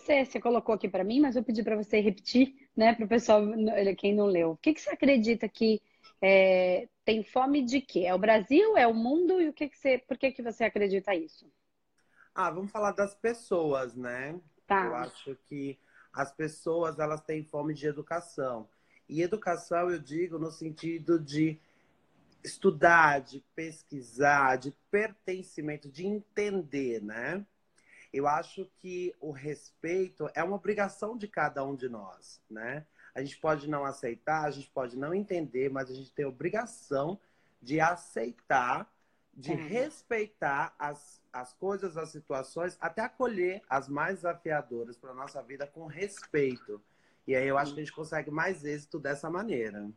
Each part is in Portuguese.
você, você colocou aqui para mim, mas eu pedi para você repetir, né, para o pessoal, quem não leu. O que, que você acredita que é, tem fome de quê? É o Brasil? É o mundo? E o que, que você, por que, que você acredita isso? Ah, vamos falar das pessoas, né? Tá. Eu acho que as pessoas elas têm fome de educação. E educação eu digo no sentido de estudar, de pesquisar, de pertencimento, de entender, né? Eu acho que o respeito é uma obrigação de cada um de nós, né? A gente pode não aceitar, a gente pode não entender, mas a gente tem a obrigação de aceitar, de uhum. respeitar as, as coisas, as situações, até acolher as mais desafiadoras para a nossa vida com respeito. E aí eu acho que a gente consegue mais êxito dessa maneira.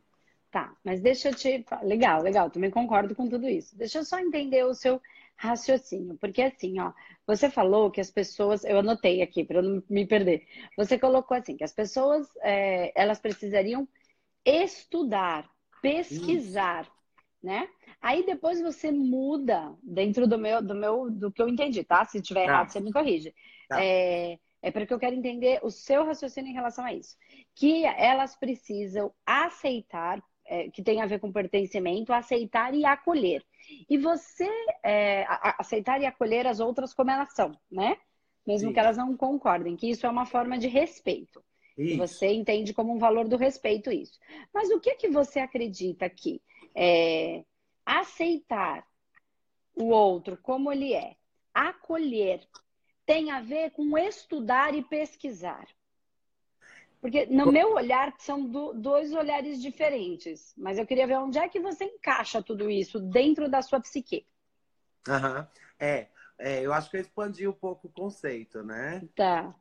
Tá, mas deixa eu te. Legal, legal, também concordo com tudo isso. Deixa eu só entender o seu raciocínio, porque assim, ó, você falou que as pessoas, eu anotei aqui para não me perder. Você colocou assim que as pessoas é, elas precisariam estudar, pesquisar, né? Aí depois você muda dentro do meu, do meu, do que eu entendi, tá? Se tiver tá. errado, você me corrige. Tá. É, é porque eu quero entender o seu raciocínio em relação a isso. Que elas precisam aceitar, é, que tem a ver com pertencimento, aceitar e acolher. E você é, aceitar e acolher as outras como elas são, né? Mesmo que elas não concordem, que isso é uma forma de respeito. E você entende como um valor do respeito isso. Mas o que que você acredita que é, aceitar o outro como ele é, acolher, tem a ver com estudar e pesquisar? Porque no meu olhar são do, dois olhares diferentes, mas eu queria ver onde é que você encaixa tudo isso dentro da sua psique. Aham. É, é, eu acho que eu expandi um pouco o conceito, né? Tá.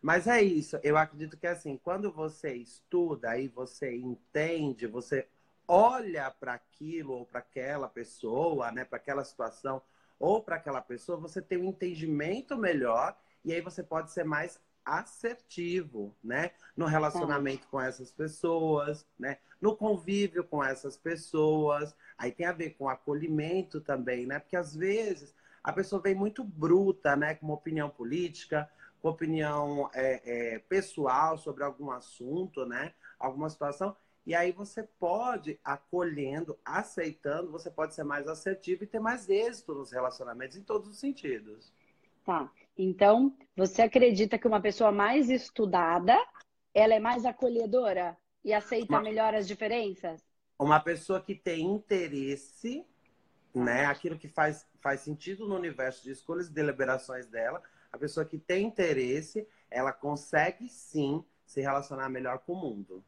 Mas é isso, eu acredito que assim, quando você estuda e você entende, você olha para aquilo ou para aquela pessoa, né, para aquela situação ou para aquela pessoa, você tem um entendimento melhor e aí você pode ser mais assertivo, né? No relacionamento com essas pessoas, né? No convívio com essas pessoas. Aí tem a ver com acolhimento também, né? Porque às vezes a pessoa vem muito bruta, né? Com uma opinião política, com opinião é, é, pessoal sobre algum assunto, né? Alguma situação. E aí você pode, acolhendo, aceitando, você pode ser mais assertivo e ter mais êxito nos relacionamentos em todos os sentidos. Tá. Então, você acredita que uma pessoa mais estudada, ela é mais acolhedora e aceita uma... melhor as diferenças? Uma pessoa que tem interesse, né? Aquilo que faz, faz sentido no universo de escolhas e deliberações dela. A pessoa que tem interesse, ela consegue sim se relacionar melhor com o mundo,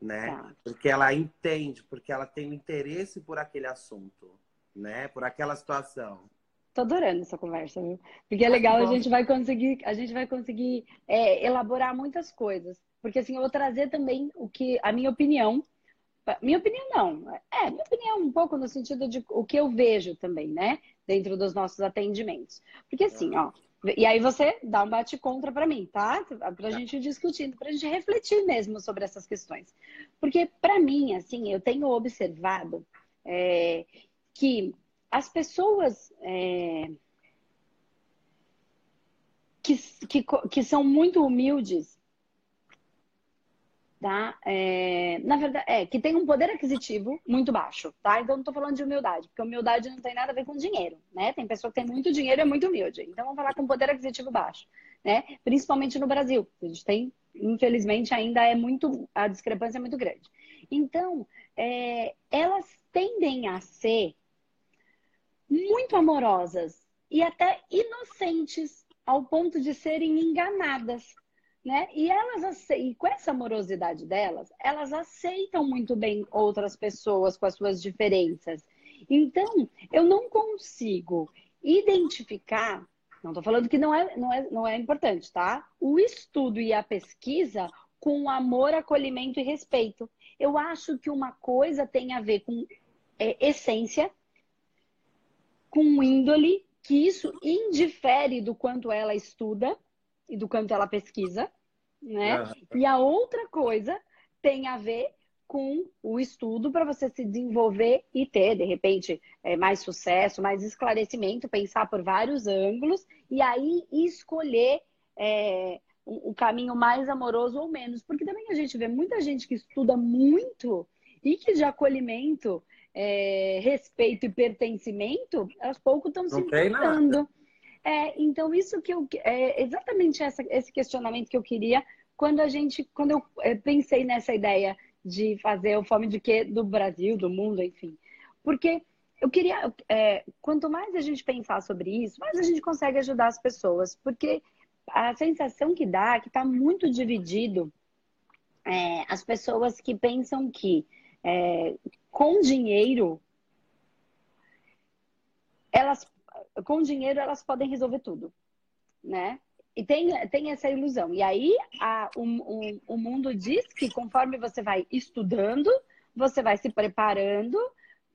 né? Tá. Porque ela entende, porque ela tem um interesse por aquele assunto, né? Por aquela situação. Tô adorando essa conversa, viu? Porque é legal, a gente vai conseguir, a gente vai conseguir é, elaborar muitas coisas. Porque assim, eu vou trazer também o que a minha opinião. Minha opinião não. É, minha opinião um pouco no sentido de o que eu vejo também, né? Dentro dos nossos atendimentos. Porque assim, ó. E aí você dá um bate-contra para mim, tá? Pra gente discutindo, pra gente refletir mesmo sobre essas questões. Porque para mim, assim, eu tenho observado é, que as pessoas é, que, que, que são muito humildes, tá? É, na verdade, é, que tem um poder aquisitivo muito baixo, tá? Então não estou falando de humildade, porque humildade não tem nada a ver com dinheiro, né? Tem pessoa que tem muito dinheiro e é muito humilde. Então vamos falar com poder aquisitivo baixo, né? Principalmente no Brasil. A gente tem, infelizmente, ainda é muito, a discrepância é muito grande. Então, é, elas tendem a ser muito amorosas e até inocentes ao ponto de serem enganadas, né? E elas e com essa amorosidade delas, elas aceitam muito bem outras pessoas com as suas diferenças. Então, eu não consigo identificar, não estou falando que não é, não, é, não é importante, tá? O estudo e a pesquisa com amor, acolhimento e respeito. Eu acho que uma coisa tem a ver com é, essência, com índole, que isso indifere do quanto ela estuda e do quanto ela pesquisa, né? E a outra coisa tem a ver com o estudo para você se desenvolver e ter, de repente, é, mais sucesso, mais esclarecimento, pensar por vários ângulos e aí escolher é, o caminho mais amoroso ou menos. Porque também a gente vê muita gente que estuda muito e que de acolhimento, é, respeito e pertencimento, aos poucos estão se encontrando. É, então, isso que eu. É exatamente essa, esse questionamento que eu queria quando a gente. Quando eu é, pensei nessa ideia de fazer o Fome de Quê do Brasil, do mundo, enfim. Porque eu queria. É, quanto mais a gente pensar sobre isso, mais a gente consegue ajudar as pessoas. Porque a sensação que dá é que está muito dividido é, as pessoas que pensam que é, com dinheiro elas com dinheiro elas podem resolver tudo, né? E tem, tem essa ilusão. E aí a, o, o, o mundo diz que conforme você vai estudando, você vai se preparando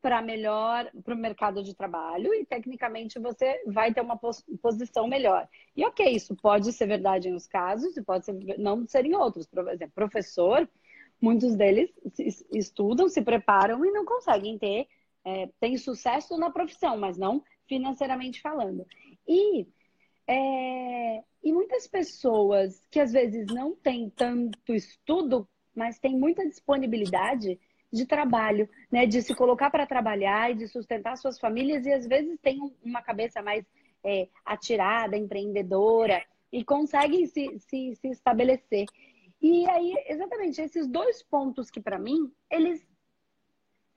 para melhor para o mercado de trabalho e tecnicamente você vai ter uma pos, posição melhor. E ok, isso pode ser verdade em uns casos e pode ser, não ser em outros. Por exemplo, professor, muitos deles estudam, se preparam e não conseguem ter, é, tem sucesso na profissão, mas não financeiramente falando. E, é, e muitas pessoas que às vezes não têm tanto estudo, mas têm muita disponibilidade de trabalho, né? De se colocar para trabalhar e de sustentar suas famílias e às vezes tem uma cabeça mais é, atirada, empreendedora e conseguem se, se, se estabelecer. E aí, exatamente, esses dois pontos que para mim, eles,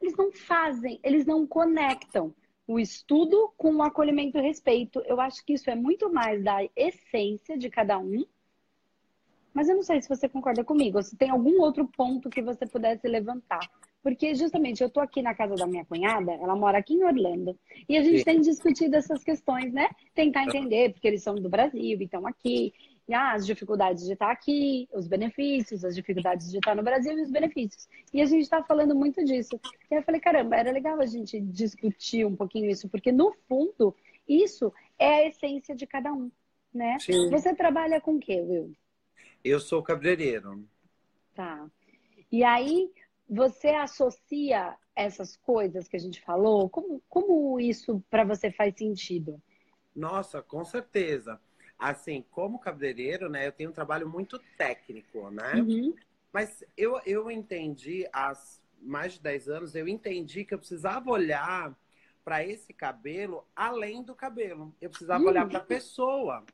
eles não fazem, eles não conectam o estudo com o acolhimento e respeito. Eu acho que isso é muito mais da essência de cada um. Mas eu não sei se você concorda comigo, ou se tem algum outro ponto que você pudesse levantar. Porque justamente eu tô aqui na casa da minha cunhada, ela mora aqui em Orlando, e a gente Sim. tem discutido essas questões, né? Tentar entender, porque eles são do Brasil e estão aqui, ah, as dificuldades de estar aqui, os benefícios, as dificuldades de estar no Brasil e os benefícios. E a gente está falando muito disso. E eu falei, caramba, era legal a gente discutir um pouquinho isso, porque no fundo, isso é a essência de cada um, né? Sim. Você trabalha com o quê, Will? Eu sou cabeleireiro. Tá. E aí, você associa essas coisas que a gente falou? Como, como isso para você faz sentido? Nossa, com certeza assim, como cabeleireiro, né, eu tenho um trabalho muito técnico, né? Uhum. Mas eu, eu entendi, há mais de 10 anos, eu entendi que eu precisava olhar para esse cabelo além do cabelo. Eu precisava uhum. olhar para a pessoa.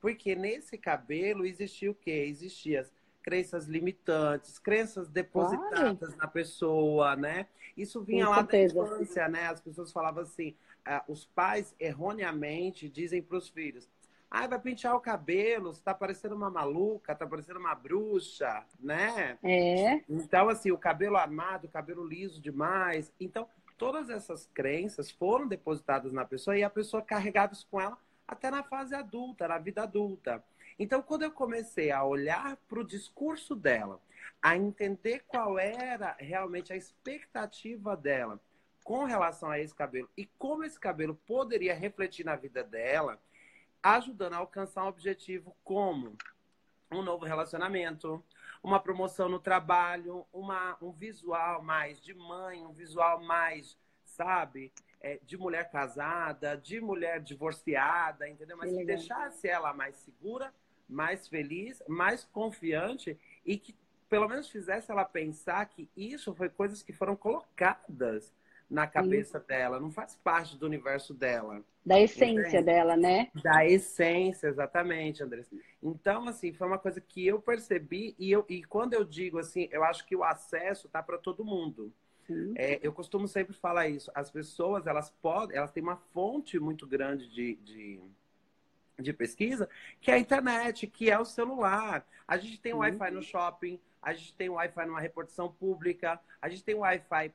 Porque nesse cabelo existia o quê? Existiam crenças limitantes, crenças depositadas claro. na pessoa, né? Isso vinha Com lá certeza. da infância, né? As pessoas falavam assim, ah, os pais erroneamente dizem para os filhos, ah, vai pentear o cabelo, você tá parecendo uma maluca, tá parecendo uma bruxa, né? É. Então, assim, o cabelo armado, o cabelo liso demais. Então, todas essas crenças foram depositadas na pessoa e a pessoa carregava isso com ela até na fase adulta, na vida adulta. Então, quando eu comecei a olhar para o discurso dela, a entender qual era realmente a expectativa dela com relação a esse cabelo e como esse cabelo poderia refletir na vida dela, ajudando a alcançar um objetivo como um novo relacionamento, uma promoção no trabalho, uma, um visual mais de mãe, um visual mais, sabe, é, de mulher casada, de mulher divorciada, entendeu? Mas que deixasse ela mais segura, mais feliz, mais confiante e que pelo menos fizesse ela pensar que isso foi coisas que foram colocadas na cabeça Sim. dela, não faz parte do universo dela. Da essência entende? dela, né? Da essência, exatamente, Andressa. Então, assim, foi uma coisa que eu percebi e, eu, e quando eu digo assim, eu acho que o acesso tá para todo mundo. É, eu costumo sempre falar isso. As pessoas, elas podem, elas têm uma fonte muito grande de, de, de pesquisa, que é a internet, que é o celular. A gente tem Wi-Fi no shopping, a gente tem Wi-Fi numa repartição pública, a gente tem Wi-Fi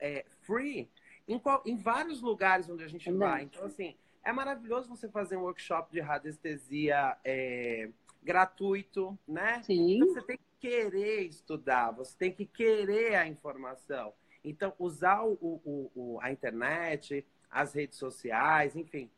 é, free em, qual, em vários lugares onde a gente vai. Então, assim, é maravilhoso você fazer um workshop de radiestesia é, gratuito, né? Sim. Então, você tem que querer estudar, você tem que querer a informação. Então, usar o, o, o a internet, as redes sociais, enfim,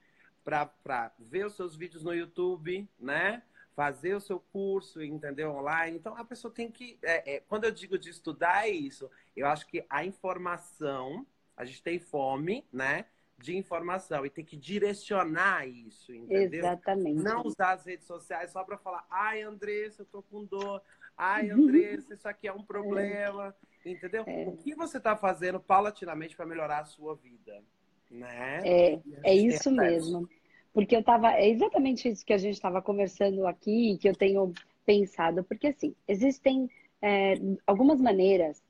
para ver os seus vídeos no YouTube, né? Fazer o seu curso, entendeu? Online. Então, a pessoa tem que. É, é, quando eu digo de estudar, é isso. Eu acho que a informação, a gente tem fome, né? de informação e tem que direcionar isso, entendeu? Exatamente. Não usar as redes sociais só para falar, ai, Andressa, eu tô com dor. Ai, Andressa, isso aqui é um problema. É. Entendeu? É. O que você está fazendo paulatinamente para melhorar a sua vida? Né? É, é isso mesmo. Porque eu estava. É exatamente isso que a gente estava conversando aqui, que eu tenho pensado. Porque, assim, existem é, algumas maneiras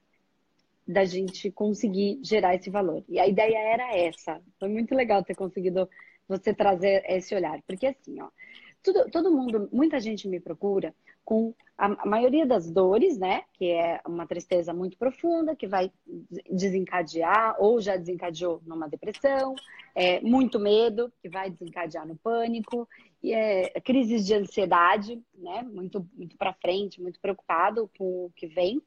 da gente conseguir gerar esse valor. E a ideia era essa. Foi muito legal ter conseguido você trazer esse olhar. Porque, assim, ó, tudo, todo mundo, muita gente me procura com a, maioria das dores, né? Que é uma tristeza muito profunda, que vai desencadear ou já desencadeou numa depressão, é, muito medo, que vai desencadear no pânico, e é, crises de ansiedade, né? Muito, muito para frente, muito preocupado com o que vem.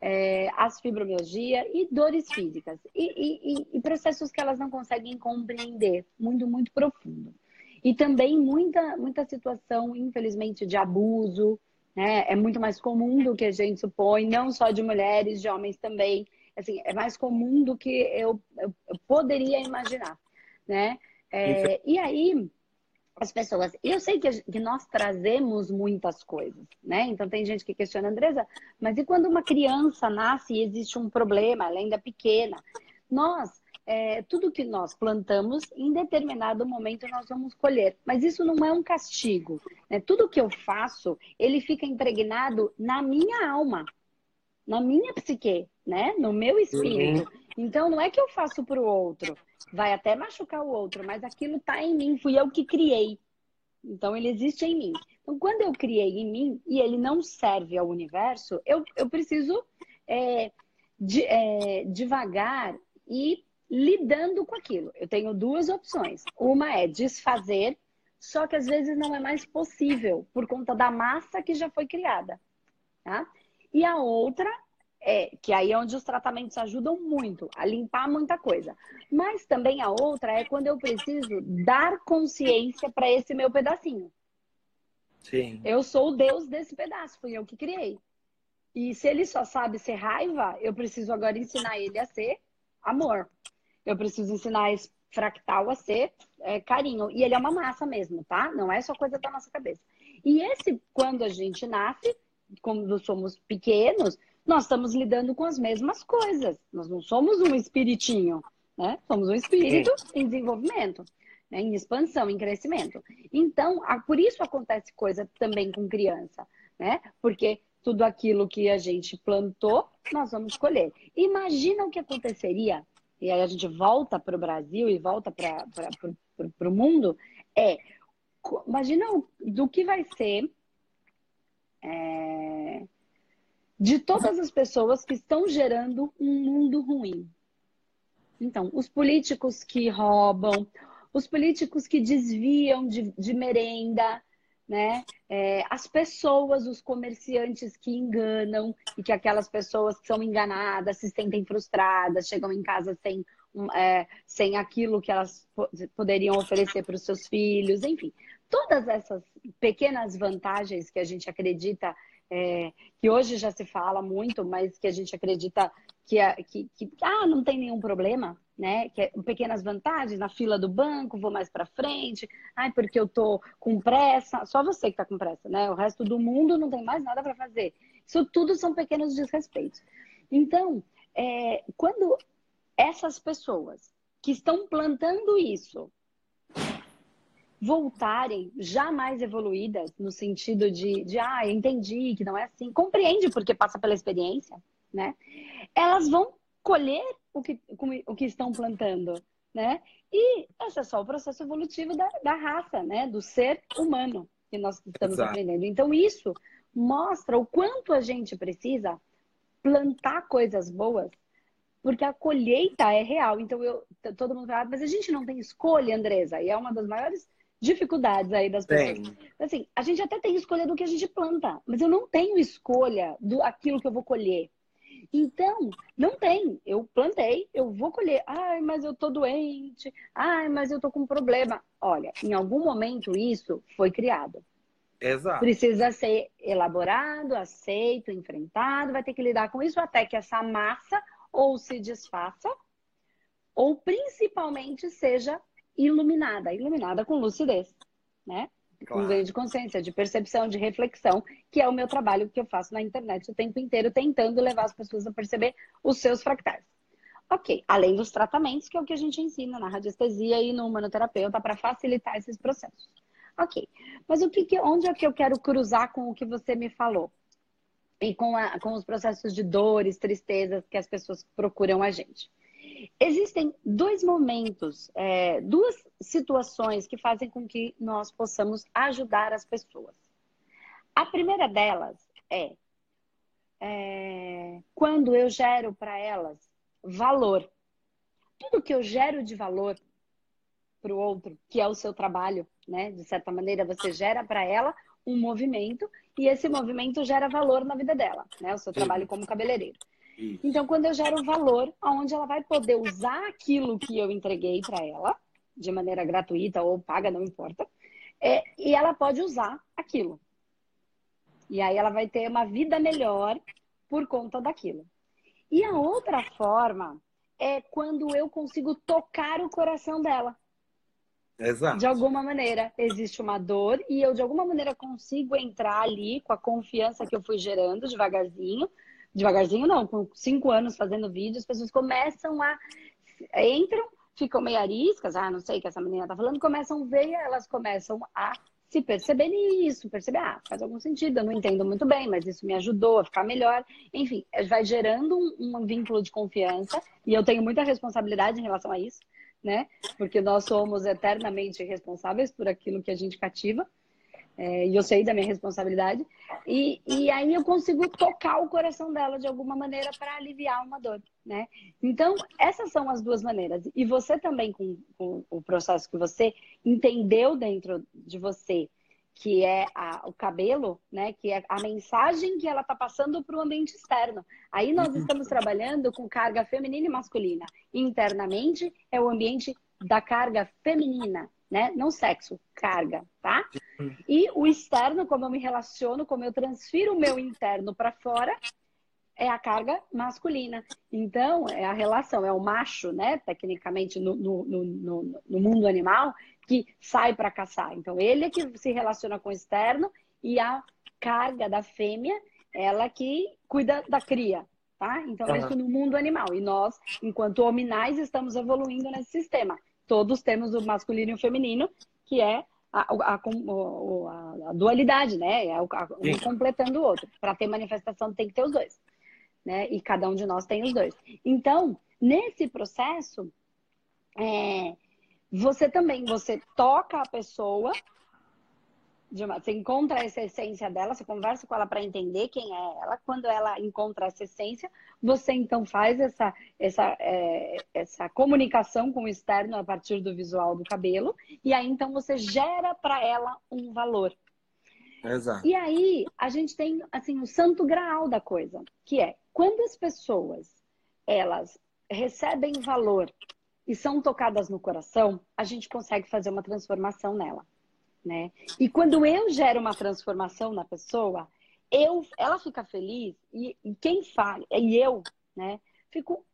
É, as fibromialgia e dores físicas e, e, e processos que elas não conseguem compreender, muito, muito profundo. E também muita, muita situação, infelizmente, de abuso, né? É muito mais comum do que a gente supõe, não só de mulheres, de homens também. Assim, é mais comum do que eu, eu, eu poderia imaginar, né? É, e aí, as pessoas. Eu sei que, que, nós trazemos muitas coisas, né? Então tem gente que questiona, Andresa, mas e quando uma criança nasce e existe um problema, ela ainda é pequena? Nós é, tudo que nós plantamos, em determinado momento nós vamos colher. Mas isso não é um castigo. Né? Tudo que eu faço, ele fica impregnado na minha alma, na minha psique, né? no meu espírito. Uhum. Então não é que eu faço para o outro, vai até machucar o outro, mas aquilo está em mim, fui eu que criei. Então ele existe em mim. Então quando eu criei em mim e ele não serve ao universo, eu, eu preciso é, de, é, devagar e lidando com aquilo. Eu tenho duas opções. Uma é desfazer, só que às vezes não é mais possível por conta da massa que já foi criada. Tá? E a outra é que aí é onde os tratamentos ajudam muito a limpar muita coisa. Mas também a outra é quando eu preciso dar consciência para esse meu pedacinho. Sim. Eu sou o Deus desse pedaço, fui eu que criei. E se ele só sabe ser raiva, eu preciso agora ensinar ele a ser amor. Eu preciso ensinar esse fractal a ser é, carinho. E ele é uma massa mesmo, tá? Não é só coisa da nossa cabeça. E esse, quando a gente nasce, quando somos pequenos, nós estamos lidando com as mesmas coisas. Nós não somos um espiritinho, né? Somos um espírito é. em desenvolvimento, né? em expansão, em crescimento. Então, por isso acontece coisa também com criança, né? Porque tudo aquilo que a gente plantou, nós vamos colher. Imagina o que aconteceria e aí a gente volta para o Brasil e volta para o mundo, é imagina do que vai ser é, de todas as pessoas que estão gerando um mundo ruim. Então, os políticos que roubam, os políticos que desviam de, de merenda, né? É, as pessoas, os comerciantes que enganam e que aquelas pessoas que são enganadas se sentem frustradas, chegam em casa sem, é, sem aquilo que elas poderiam oferecer para os seus filhos, enfim. Todas essas pequenas vantagens que a gente acredita, é, que hoje já se fala muito, mas que a gente acredita que, que, que ah, não tem nenhum problema, né? Que é pequenas vantagens na fila do banco, vou mais para frente, ai, porque eu tô com pressa. Só você que tá com pressa, né? O resto do mundo não tem mais nada para fazer. Isso tudo são pequenos desrespeitos. Então, é, quando essas pessoas que estão plantando isso voltarem já mais evoluídas no sentido de, de ah, entendi que não é assim, compreende porque passa pela experiência, né? Elas vão colher o que, o que estão plantando, né? E esse é só o processo evolutivo da, da raça, né? Do ser humano que nós estamos Exato. aprendendo. Então, isso mostra o quanto a gente precisa plantar coisas boas, porque a colheita é real. Então, eu, todo mundo fala, mas a gente não tem escolha, Andresa, e é uma das maiores dificuldades aí das pessoas. Tem. Assim, a gente até tem escolha do que a gente planta, mas eu não tenho escolha do aquilo que eu vou colher. Então, não tem. Eu plantei, eu vou colher. Ai, mas eu tô doente. Ai, mas eu tô com problema. Olha, em algum momento isso foi criado. Exato. Precisa ser elaborado, aceito, enfrentado, vai ter que lidar com isso até que essa massa ou se desfaça, ou principalmente seja iluminada, iluminada com lucidez, né? Claro. Com ganho de consciência, de percepção, de reflexão, que é o meu trabalho que eu faço na internet o tempo inteiro, tentando levar as pessoas a perceber os seus fractais. Ok, além dos tratamentos, que é o que a gente ensina na radiestesia e no humanoterapeuta para facilitar esses processos. Ok, mas o que, que, onde é que eu quero cruzar com o que você me falou? E com, a, com os processos de dores, tristezas que as pessoas procuram a gente. Existem dois momentos, é, duas situações que fazem com que nós possamos ajudar as pessoas. A primeira delas é, é quando eu gero para elas valor. Tudo que eu gero de valor para o outro, que é o seu trabalho, né? De certa maneira, você gera para ela um movimento e esse movimento gera valor na vida dela, né? O seu trabalho como cabeleireiro. Então, quando eu gero valor, onde ela vai poder usar aquilo que eu entreguei para ela, de maneira gratuita ou paga, não importa, é, e ela pode usar aquilo. E aí ela vai ter uma vida melhor por conta daquilo. E a outra forma é quando eu consigo tocar o coração dela. Exato. De alguma maneira existe uma dor e eu de alguma maneira consigo entrar ali com a confiança que eu fui gerando devagarzinho devagarzinho não, com cinco anos fazendo vídeo, as pessoas começam a. entram, ficam meio ariscas, ah, não sei o que essa menina tá falando, começam a ver elas começam a se perceber nisso, perceber, ah, faz algum sentido, eu não entendo muito bem, mas isso me ajudou a ficar melhor. Enfim, vai gerando um, um vínculo de confiança e eu tenho muita responsabilidade em relação a isso, né? Porque nós somos eternamente responsáveis por aquilo que a gente cativa. É, e eu sei da minha responsabilidade. E, e aí eu consigo tocar o coração dela de alguma maneira para aliviar uma dor, né? Então, essas são as duas maneiras. E você também, com, com o processo que você entendeu dentro de você, que é a, o cabelo, né? Que é a mensagem que ela está passando para o ambiente externo. Aí nós estamos trabalhando com carga feminina e masculina. Internamente é o ambiente da carga feminina né? Não sexo, carga, tá? E o externo, como eu me relaciono, como eu transfiro o meu interno para fora, é a carga masculina. Então, é a relação, é o macho, né? Tecnicamente, no, no, no, no mundo animal, que sai para caçar. Então, ele é que se relaciona com o externo e a carga da fêmea, ela que cuida da cria, tá? Então, uhum. isso no mundo animal. E nós, enquanto hominais, estamos evoluindo nesse sistema todos temos o masculino e o feminino, que é a, a, a, a dualidade, né? É um completando o outro. Para ter manifestação tem que ter os dois, né? E cada um de nós tem os dois. Então, nesse processo, é, você também você toca a pessoa de uma, você encontra essa essência dela, você conversa com ela para entender quem é ela. Quando ela encontra essa essência, você então faz essa, essa, é, essa comunicação com o externo a partir do visual do cabelo. E aí então você gera para ela um valor. Exato. E aí a gente tem assim o santo graal da coisa, que é quando as pessoas elas recebem valor e são tocadas no coração, a gente consegue fazer uma transformação nela né? E quando eu gero uma transformação na pessoa, eu, ela fica feliz e, e quem fala, e eu, né? Fico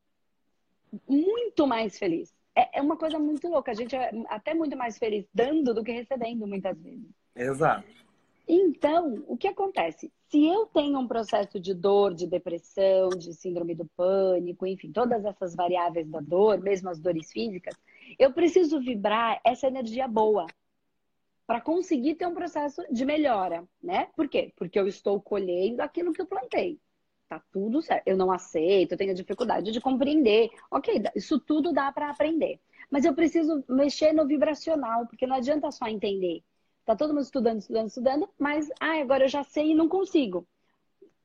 muito mais feliz. É, é uma coisa muito louca. A gente é até muito mais feliz dando do que recebendo, muitas vezes. Exato. Então, o que acontece? Se eu tenho um processo de dor, de depressão, de síndrome do pânico, enfim, todas essas variáveis da dor, mesmo as dores físicas, eu preciso vibrar essa energia boa para conseguir ter um processo de melhora, né? Por quê? Porque eu estou colhendo aquilo que eu plantei. Tá tudo certo. Eu não aceito, eu tenho dificuldade de compreender. Ok, isso tudo dá para aprender. Mas eu preciso mexer no vibracional, porque não adianta só entender. Tá todo mundo estudando, estudando, estudando, mas ah, agora eu já sei e não consigo.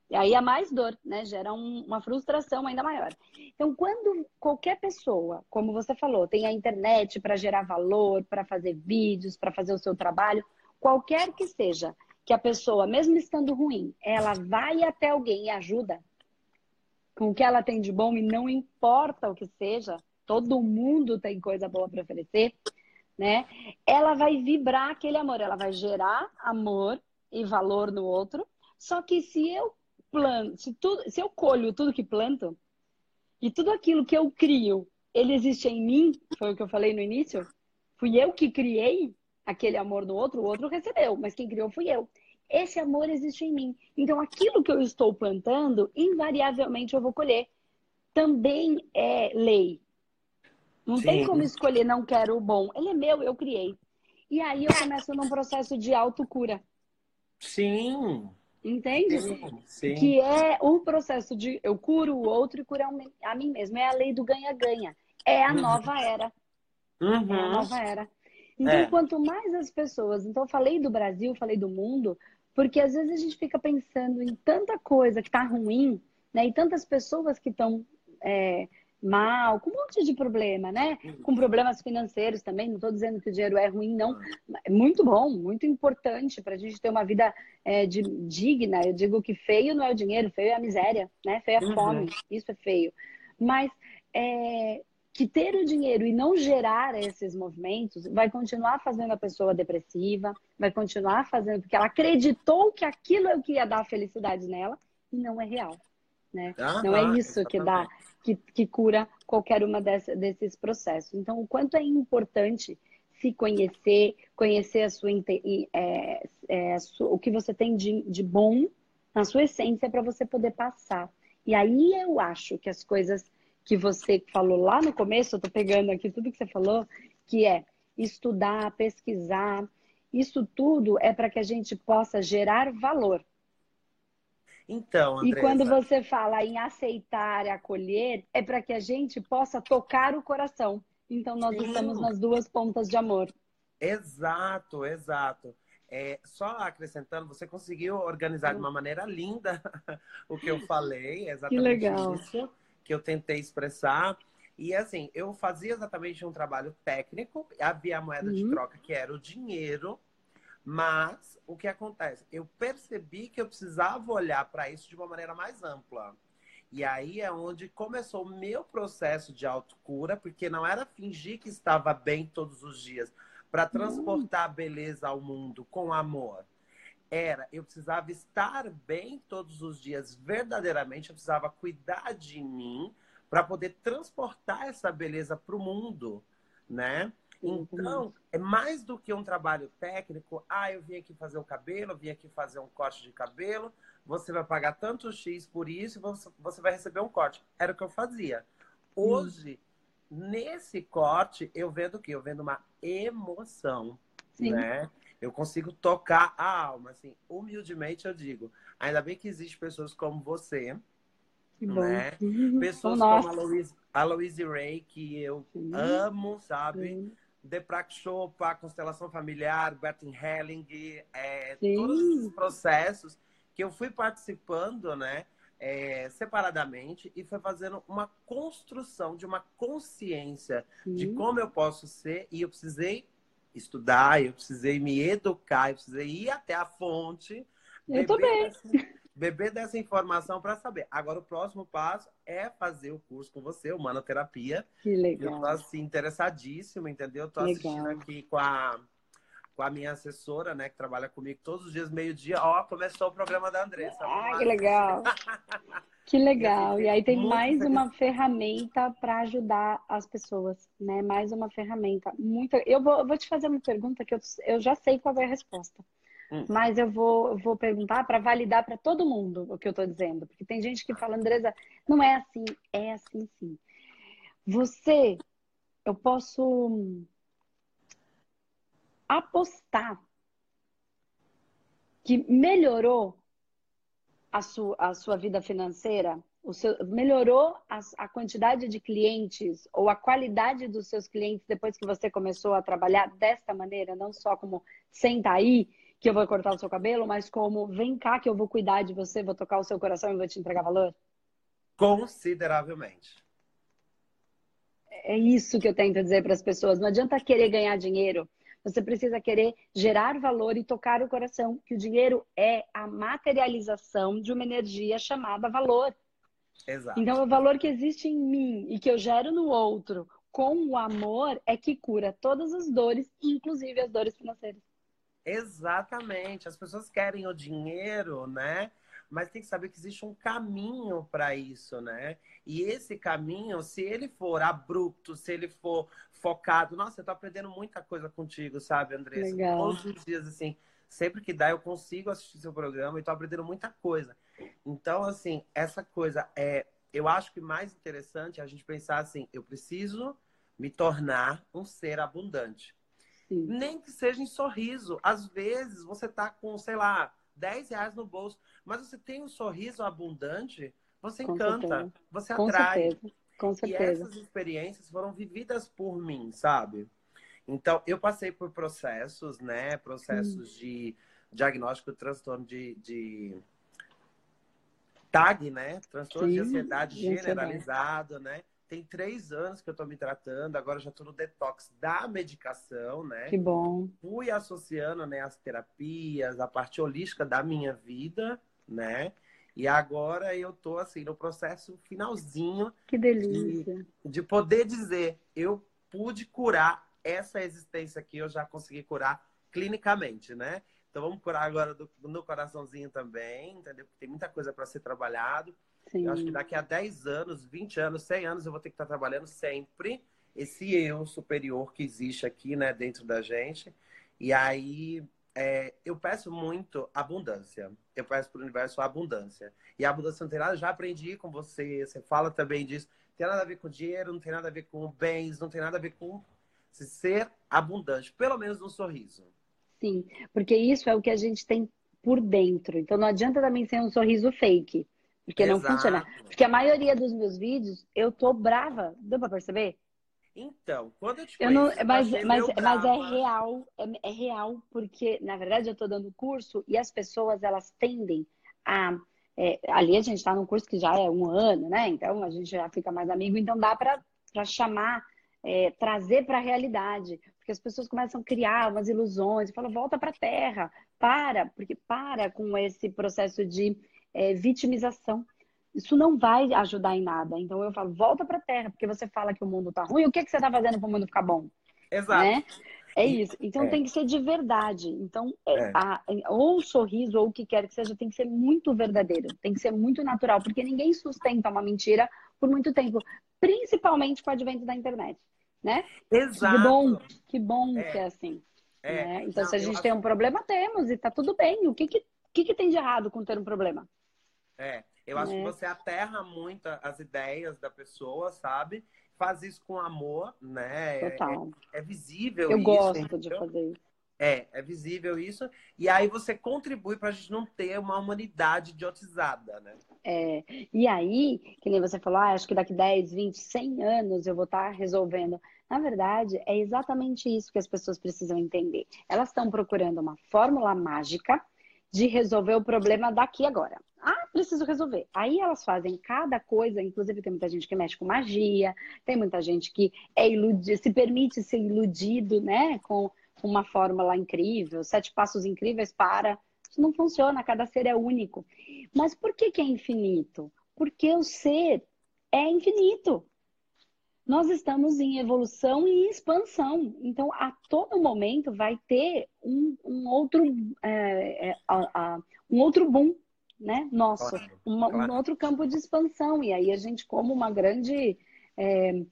E aí é mais dor, né? Gera um, uma frustração ainda maior. Então, quando qualquer pessoa, como você falou, tem a internet para gerar valor, para fazer vídeos, para fazer o seu trabalho, qualquer que seja, que a pessoa, mesmo estando ruim, ela vai até alguém e ajuda com o que ela tem de bom e não importa o que seja, todo mundo tem coisa boa para oferecer, né? Ela vai vibrar aquele amor, ela vai gerar amor e valor no outro. Só que se eu planto, se, tudo, se eu colho tudo que planto, e tudo aquilo que eu crio ele existe em mim, foi o que eu falei no início. Fui eu que criei aquele amor no outro, o outro recebeu, mas quem criou fui eu. Esse amor existe em mim. Então, aquilo que eu estou plantando, invariavelmente eu vou colher. Também é lei. Não Sim. tem como escolher, não quero o bom. Ele é meu, eu criei. E aí eu começo num processo de autocura. Sim. Entende? Sim, sim. Que é o processo de eu curo o outro e curar a mim mesmo. É a lei do ganha-ganha. É a uhum. nova era. Uhum. É a nova era. Então, é. quanto mais as pessoas. Então, eu falei do Brasil, falei do mundo, porque às vezes a gente fica pensando em tanta coisa que tá ruim, né? E tantas pessoas que estão é, mal, com um monte de problema, né? Com problemas financeiros também. Não estou dizendo que o dinheiro é ruim, não. É muito bom, muito importante para a gente ter uma vida é, de, digna. Eu digo que feio não é o dinheiro, feio é a miséria, né? Feio é a uhum. fome. Isso é feio. Mas é, que ter o dinheiro e não gerar esses movimentos vai continuar fazendo a pessoa depressiva, vai continuar fazendo porque ela acreditou que aquilo é o que ia dar felicidade nela e não é real. Né? Ah, não é isso que dá que, que cura qualquer uma dessa, desses processos. Então, o quanto é importante se conhecer, conhecer a sua, é, é, o que você tem de, de bom na sua essência para você poder passar. E aí eu acho que as coisas que você falou lá no começo, eu tô pegando aqui tudo que você falou, que é estudar, pesquisar, isso tudo é para que a gente possa gerar valor. Então, Andressa... E quando você fala em aceitar e acolher, é para que a gente possa tocar o coração. Então, nós Sim. estamos nas duas pontas de amor. Exato, exato. É, só acrescentando, você conseguiu organizar de uma maneira linda o que eu falei, exatamente que isso que eu tentei expressar. E assim, eu fazia exatamente um trabalho técnico, havia a moeda uhum. de troca que era o dinheiro, mas o que acontece? Eu percebi que eu precisava olhar para isso de uma maneira mais ampla. E aí é onde começou o meu processo de autocura, porque não era fingir que estava bem todos os dias para transportar a beleza ao mundo com amor. Era, eu precisava estar bem todos os dias, verdadeiramente, eu precisava cuidar de mim para poder transportar essa beleza para o mundo, né? Então, é mais do que um trabalho técnico. Ah, eu vim aqui fazer o cabelo, eu vim aqui fazer um corte de cabelo. Você vai pagar tanto X por isso você vai receber um corte. Era o que eu fazia. Hoje, hum. nesse corte, eu vendo o quê? Eu vendo uma emoção, Sim. né? Eu consigo tocar a alma, assim, humildemente eu digo. Ainda bem que existem pessoas como você, que né? Pessoas Nossa. como a Louise, a Louise Ray, que eu Sim. amo, sabe? Sim. Deprak Chopra, Constelação Familiar, Bertin Helling, é, todos esses processos que eu fui participando, né, é, separadamente e foi fazendo uma construção de uma consciência Sim. de como eu posso ser e eu precisei estudar, eu precisei me educar, eu precisei ir até a fonte. Eu também. Beber dessa informação para saber. Agora, o próximo passo é fazer o curso com você, Humanoterapia. Que legal. Eu tô assim, interessadíssimo, entendeu? Eu tô assistindo aqui com a, com a minha assessora, né, que trabalha comigo todos os dias, meio-dia. Ó, começou o programa da Andressa. Ah, que legal. que legal. E aí tem mais uma ferramenta para ajudar as pessoas, né? Mais uma ferramenta. Muito... Eu vou, eu vou te fazer uma pergunta que eu, eu já sei qual é a resposta. Hum. Mas eu vou, vou perguntar para validar para todo mundo o que eu estou dizendo. Porque tem gente que fala, Andresa, não é assim, é assim sim. Você, eu posso apostar que melhorou a sua, a sua vida financeira, o seu, melhorou a, a, quantidade de clientes ou a qualidade dos seus clientes depois que você começou a trabalhar desta maneira, não só como senta aí que eu vou cortar o seu cabelo, mas como vem cá que eu vou cuidar de você, vou tocar o seu coração e vou te entregar valor? Consideravelmente. É isso que eu tento dizer para as pessoas. Não adianta querer ganhar dinheiro. Você precisa querer gerar valor e tocar o coração, que o dinheiro é a materialização de uma energia chamada valor. Exato. Então, o valor que existe em mim e que eu gero no outro com o amor é que cura todas as dores, inclusive as dores financeiras. Exatamente. As pessoas querem o dinheiro, né? mas tem que saber que existe um caminho para isso, né? E esse caminho, se ele for abrupto, se ele for focado, nossa, eu tô aprendendo muita coisa contigo, sabe, Andressa? Legal. Todos os dias, assim, sempre que dá, eu consigo assistir seu programa e tô aprendendo muita coisa. Então, assim, essa coisa é. Eu acho que mais interessante é a gente pensar assim: eu preciso me tornar um ser abundante. Sim. Nem que seja em sorriso. Às vezes você tá com, sei lá, 10 reais no bolso, mas você tem um sorriso abundante, você com encanta, certeza. você com atrai. Certeza. Com certeza. E essas experiências foram vividas por mim, sabe? Então, eu passei por processos, né? Processos de diagnóstico de transtorno de, de TAG, né? Transtorno Sim, de ansiedade generalizado, né? Tem três anos que eu tô me tratando, agora já tô no detox da medicação, né? Que bom. Fui associando né, as terapias, a parte holística da minha vida, né? E agora eu tô assim no processo finalzinho. Que delícia. De, de poder dizer, eu pude curar essa existência aqui, eu já consegui curar clinicamente, né? Então vamos curar agora do, no coraçãozinho também, entendeu? Porque tem muita coisa para ser trabalhado. Sim. Eu acho que daqui a 10 anos, 20 anos, 100 anos, eu vou ter que estar trabalhando sempre esse eu superior que existe aqui, né, dentro da gente. E aí é, eu peço muito abundância. Eu peço para o universo abundância. E a abundância não tem nada, já aprendi com você, você fala também disso. Não tem nada a ver com dinheiro, não tem nada a ver com bens, não tem nada a ver com ser abundante, pelo menos no sorriso. Sim, porque isso é o que a gente tem por dentro. Então não adianta também ser um sorriso fake, porque Exato. não funciona. Porque a maioria dos meus vídeos eu tô brava, deu para perceber? Então, quando eu te eu não, mas, mas, mas é real, é, é, real, porque na verdade eu tô dando curso e as pessoas elas tendem a é, ali a gente está num curso que já é um ano, né? Então a gente já fica mais amigo, então dá para chamar, é, trazer para a realidade. Porque as pessoas começam a criar umas ilusões, falam, volta para a terra, para, porque para com esse processo de é, vitimização. Isso não vai ajudar em nada. Então eu falo, volta para a terra, porque você fala que o mundo está ruim, o que, que você está fazendo para o mundo ficar bom? Exato. Né? É isso. Então é. tem que ser de verdade. Então, é. é. A, ou o sorriso, ou o que quer que seja, tem que ser muito verdadeiro. Tem que ser muito natural, porque ninguém sustenta uma mentira por muito tempo. Principalmente com o advento da internet né? Exato. Que bom, que bom é. que é assim. É. Né? Então, Não, se a gente tem acho... um problema, temos, e tá tudo bem. O que que, que, que tem de errado com ter um problema? É, eu acho que né? você aterra muito as ideias da pessoa, sabe? Faz isso com amor, né? É, Total. É, é visível eu isso. Eu gosto de fazer isso. É, é visível isso. E aí você contribui para a gente não ter uma humanidade idiotizada, né? É, e aí, que nem você falou, ah, acho que daqui 10, 20, 100 anos eu vou estar tá resolvendo. Na verdade, é exatamente isso que as pessoas precisam entender. Elas estão procurando uma fórmula mágica de resolver o problema daqui agora. Ah, preciso resolver. Aí elas fazem cada coisa, inclusive tem muita gente que mexe com magia, tem muita gente que é iludido, se permite ser iludido, né, com uma fórmula incrível, sete passos incríveis para. Isso não funciona, cada ser é único. Mas por que, que é infinito? Porque o ser é infinito. Nós estamos em evolução e expansão. Então, a todo momento vai ter um, um outro, é, é, a, a, um outro boom, né? Nosso, claro, uma, claro. um outro campo de expansão. E aí a gente, como uma grande, é,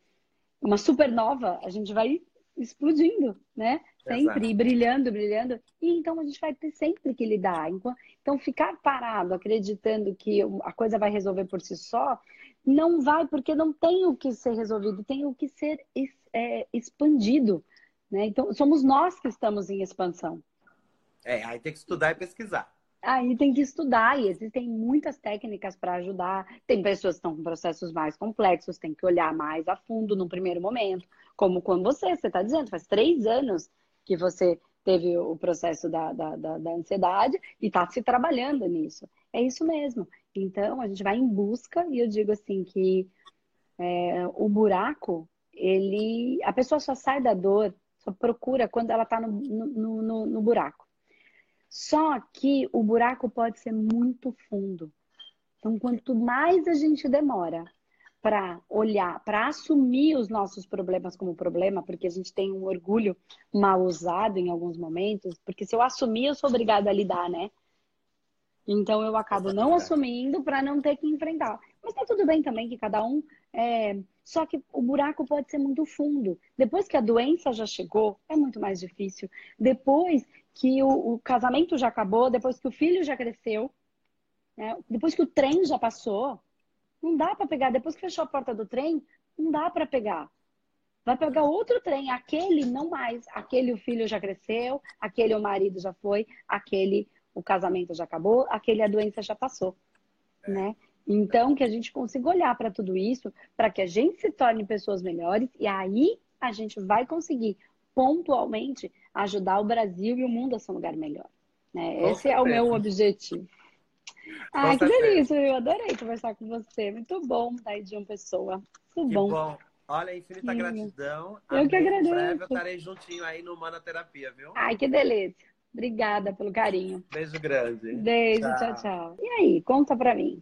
uma supernova, a gente vai explodindo, né? Sempre Exato. brilhando, brilhando. E então a gente vai ter sempre que lidar. Então, ficar parado acreditando que a coisa vai resolver por si só, não vai, porque não tem o que ser resolvido, tem o que ser é, expandido. Né? Então, somos nós que estamos em expansão. É, aí tem que estudar e pesquisar. Aí tem que estudar e existem muitas técnicas para ajudar. Tem pessoas que estão com processos mais complexos, tem que olhar mais a fundo no primeiro momento. Como quando você, você está dizendo, faz três anos que você teve o processo da, da, da, da ansiedade e está se trabalhando nisso. É isso mesmo. Então, a gente vai em busca, e eu digo assim que é, o buraco, ele. A pessoa só sai da dor, só procura quando ela está no, no, no, no buraco. Só que o buraco pode ser muito fundo. Então, quanto mais a gente demora para olhar, para assumir os nossos problemas como problema, porque a gente tem um orgulho mal usado em alguns momentos, porque se eu assumir, eu sou obrigada a lidar, né? Então eu acabo não assumindo para não ter que enfrentar. Mas tá tudo bem também que cada um. É... Só que o buraco pode ser muito fundo. Depois que a doença já chegou, é muito mais difícil. Depois que o, o casamento já acabou, depois que o filho já cresceu, né? depois que o trem já passou, não dá para pegar. Depois que fechou a porta do trem, não dá para pegar. Vai pegar outro trem, aquele não mais. Aquele o filho já cresceu, aquele o marido já foi, aquele o casamento já acabou, aquele a doença já passou, é. né? Então que a gente consiga olhar para tudo isso, para que a gente se torne pessoas melhores e aí a gente vai conseguir pontualmente ajudar o Brasil e o mundo a ser um lugar melhor. Né? Esse é o meu objetivo. Ah, que delícia, eu adorei conversar com você. Muito bom estar aí de uma pessoa. Muito que bom. bom. Olha, infinita gratidão. Eu que agradeço. Em breve eu estarei juntinho aí no Manoterapia, viu? Ai, que delícia. Obrigada pelo carinho. Beijo grande. Beijo, tchau, tchau. tchau. E aí, conta pra mim.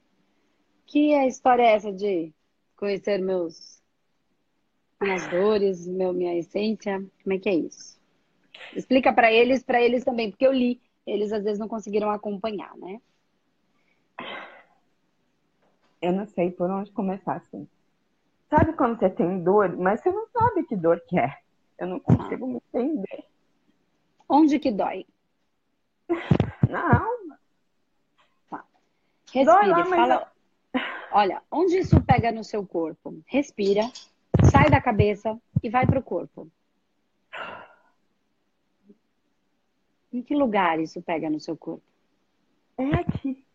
Que a história é essa de conhecer meus minhas dores, meu, minha essência? Como é que é isso? Explica para eles, para eles também, porque eu li, eles às vezes não conseguiram acompanhar, né? Eu não sei por onde começar assim. Sabe quando você tem dor, mas você não sabe que dor que é. Eu não consigo ah. me entender. Onde que dói? Na alma. Tá. Respire, lá, fala. Olha, onde isso pega no seu corpo? Respira, sai da cabeça e vai para o corpo. Em que lugar isso pega no seu corpo? É aqui.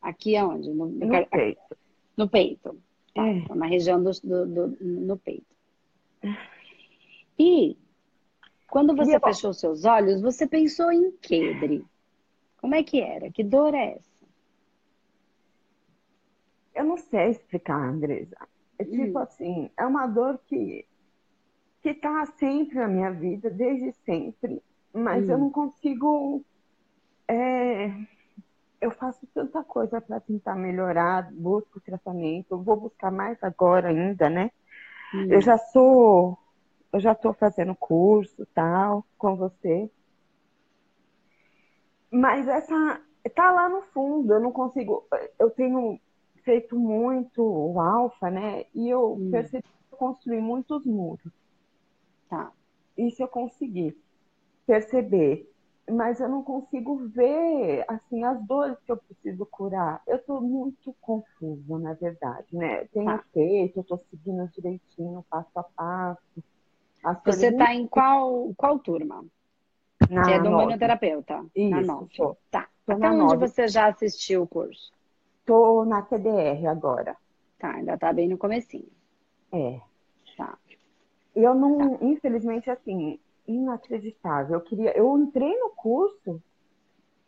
Aqui aonde? No, no, no peito. No peito. Tá, é. Na região do, do, do, no peito. E quando você e fechou eu... seus olhos, você pensou em quê, Dri? Como é que era? Que dor é essa? Eu não sei explicar, Andresa. É tipo hum. assim, é uma dor que que tá sempre na minha vida, desde sempre, mas hum. eu não consigo. É, eu faço tanta coisa para tentar melhorar, busco tratamento, vou buscar mais agora ainda, né? Hum. Eu já sou, eu já estou fazendo curso tal com você, mas essa tá lá no fundo, eu não consigo, eu tenho feito muito o alfa, né? E eu hum. percebi que eu construí muitos muros. Tá. Isso eu consegui perceber mas eu não consigo ver assim as dores que eu preciso curar. Eu estou muito confusa, na verdade, né? Tenho tá. feito, eu estou seguindo direitinho, passo a passo. As Você está em qual, qual turma? Na que é do manoterapeuta. Isso, na nove. Tô. Tá. Tô Até onde nove. você já assistiu o curso? Estou na TDR agora. Tá, ainda está bem no comecinho. É. Tá. Eu não, tá. infelizmente, assim, inacreditável. Eu queria, eu entrei no curso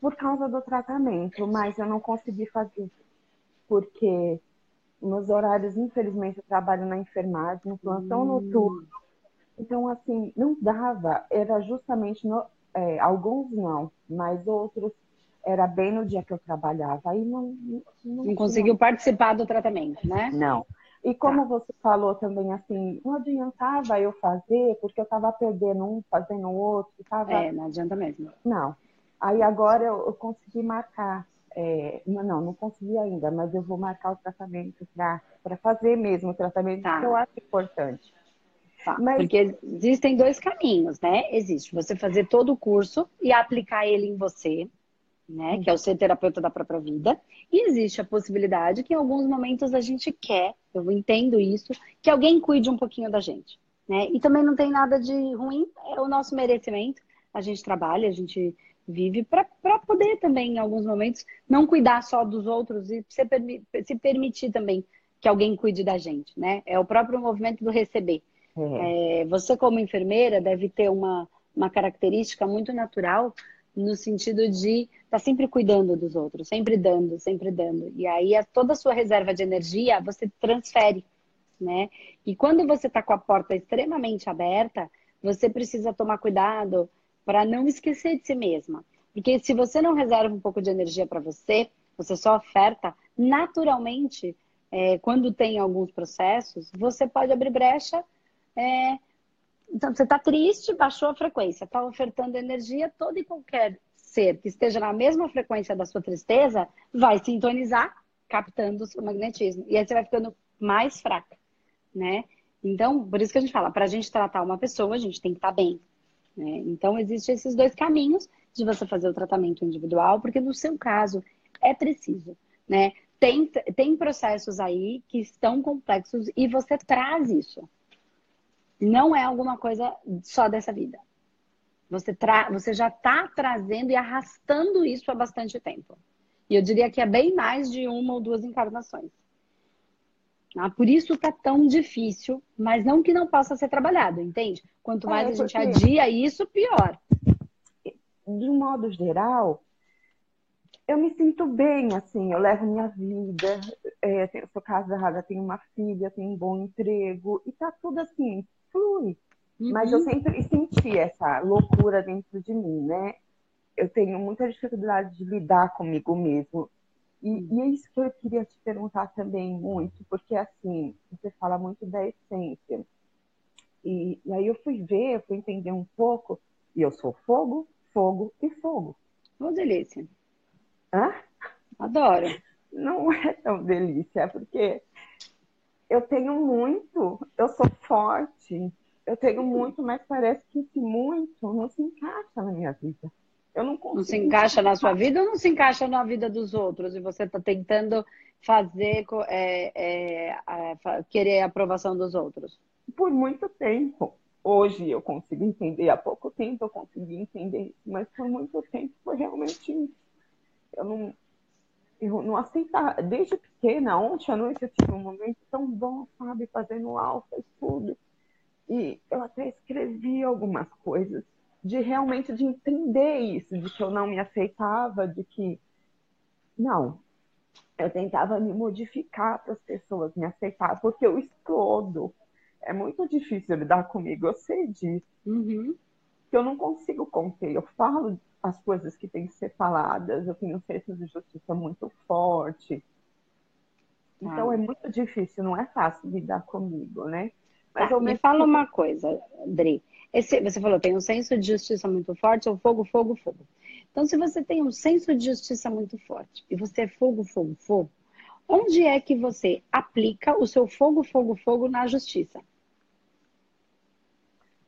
por causa do tratamento, mas eu não consegui fazer porque meus horários, infelizmente, eu trabalho na enfermagem, no plantão hum. noturno. Então, assim, não dava. Era justamente no, é, alguns não, mas outros era bem no dia que eu trabalhava. Aí não não, não conseguiu participar do tratamento, né? Não. E como tá. você falou também, assim, não adiantava eu fazer, porque eu estava perdendo um, fazendo o outro. Tava... É, não adianta mesmo. Não. Aí agora eu, eu consegui marcar. É... não, não, não consegui ainda, mas eu vou marcar o tratamento para fazer mesmo o tratamento, tá. que eu acho importante. Tá. Mas... Porque existem dois caminhos, né? Existe você fazer todo o curso e aplicar ele em você, né? Que é o ser terapeuta da própria vida. E existe a possibilidade que em alguns momentos a gente quer, eu entendo isso, que alguém cuide um pouquinho da gente, né? E também não tem nada de ruim, é o nosso merecimento. A gente trabalha, a gente vive para poder também, em alguns momentos, não cuidar só dos outros e se, se permitir também que alguém cuide da gente, né? É o próprio movimento do receber. É. É, você, como enfermeira, deve ter uma, uma característica muito natural no sentido de tá sempre cuidando dos outros, sempre dando, sempre dando. E aí a, toda a sua reserva de energia você transfere, né? E quando você está com a porta extremamente aberta, você precisa tomar cuidado para não esquecer de si mesma. Porque se você não reserva um pouco de energia para você, você só oferta, naturalmente, é, quando tem alguns processos, você pode abrir brecha é, então, você está triste, baixou a frequência, está ofertando energia, todo e qualquer ser que esteja na mesma frequência da sua tristeza vai sintonizar, captando o seu magnetismo. E aí você vai ficando mais fraca, né? Então, por isso que a gente fala, para a gente tratar uma pessoa, a gente tem que estar tá bem. Né? Então, existem esses dois caminhos de você fazer o tratamento individual, porque no seu caso é preciso, né? Tem, tem processos aí que estão complexos e você traz isso. Não é alguma coisa só dessa vida. Você, tra você já está trazendo e arrastando isso há bastante tempo. E eu diria que é bem mais de uma ou duas encarnações. Ah, por isso está tão difícil, mas não que não possa ser trabalhado, entende? Quanto mais é, a gente adia isso, pior. De um modo geral, eu me sinto bem, assim, eu levo minha vida, é, eu sou casada, tenho uma filha, tenho um bom emprego, e tá tudo assim, flui. Uhum. Mas eu sempre senti essa loucura dentro de mim, né? Eu tenho muita dificuldade de lidar comigo mesmo. E, e, é isso que eu queria te perguntar também muito, porque assim, você fala muito da essência. E, e aí eu fui ver, fui entender um pouco, e eu sou fogo, fogo e fogo. Ô, delícia. Hã? Adoro. Não é tão delícia, porque eu tenho muito, eu sou forte, eu tenho muito, mas parece que esse muito não se encaixa na minha vida. Eu não consigo. Não se encaixa na sua vida ou não se encaixa na vida dos outros? E você está tentando fazer, é, é, querer a aprovação dos outros? Por muito tempo. Hoje eu consigo entender, há pouco tempo eu consegui entender mas por muito tempo foi realmente isso. Eu não, eu não aceitava. Desde pequena, ontem à noite eu tive um momento tão bom, sabe, fazendo alfa e tudo. E eu até escrevi algumas coisas de realmente de entender isso, de que eu não me aceitava, de que não, eu tentava me modificar para as pessoas me aceitar, porque eu explodo. É muito difícil lidar comigo, eu sei disso. Uhum. Eu não consigo conter. Eu falo as coisas que têm que ser faladas, eu tenho um senso de justiça muito forte. Então ah. é muito difícil, não é fácil lidar comigo, né? Mas tá, me fala uma coisa, Dri. Esse, você falou, tem um senso de justiça muito forte, ou fogo, fogo, fogo. Então, se você tem um senso de justiça muito forte e você é fogo, fogo, fogo, onde é que você aplica o seu fogo, fogo, fogo na justiça?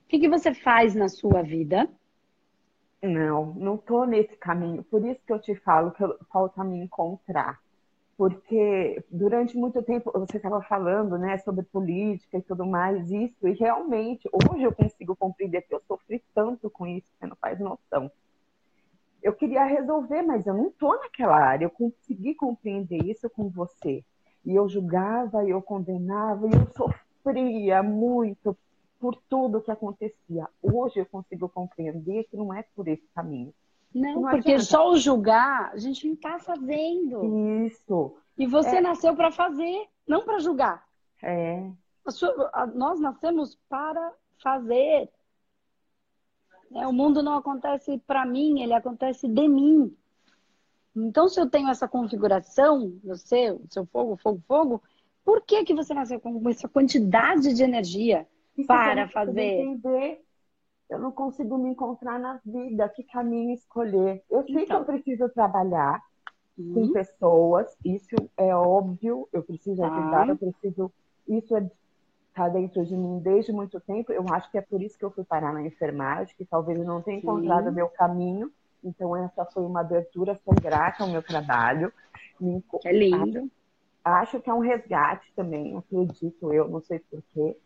O que, que você faz na sua vida? Não, não estou nesse caminho. Por isso que eu te falo que falta me encontrar porque durante muito tempo você estava falando, né, sobre política e tudo mais, isso, e realmente hoje eu consigo compreender que eu sofri tanto com isso, você não faz noção. Eu queria resolver, mas eu não estou naquela área. Eu consegui compreender isso com você. E eu julgava, eu condenava, e eu sofria muito por tudo que acontecia. Hoje eu consigo compreender que não é por esse caminho. Não, não porque adianta. só o julgar a gente não está fazendo. Isso. E você é. nasceu para fazer, não para julgar. É. A sua, a, nós nascemos para fazer. É, o mundo não acontece para mim, ele acontece de mim. Então, se eu tenho essa configuração, você, o seu fogo, fogo, fogo, por que, que você nasceu com essa quantidade de energia Para fazer? Entender eu não consigo me encontrar na vida, que caminho escolher. Eu sei então. que eu então. preciso trabalhar uhum. com pessoas, isso é óbvio, eu preciso ah. ajudar, eu preciso. Isso está é, dentro de mim desde muito tempo. Eu acho que é por isso que eu fui parar na enfermagem, que talvez eu não tenha Sim. encontrado o meu caminho. Então, essa foi uma abertura, sou grata ao meu trabalho. Me... É lindo. Acho, acho que é um resgate também, acredito eu, não sei porquê,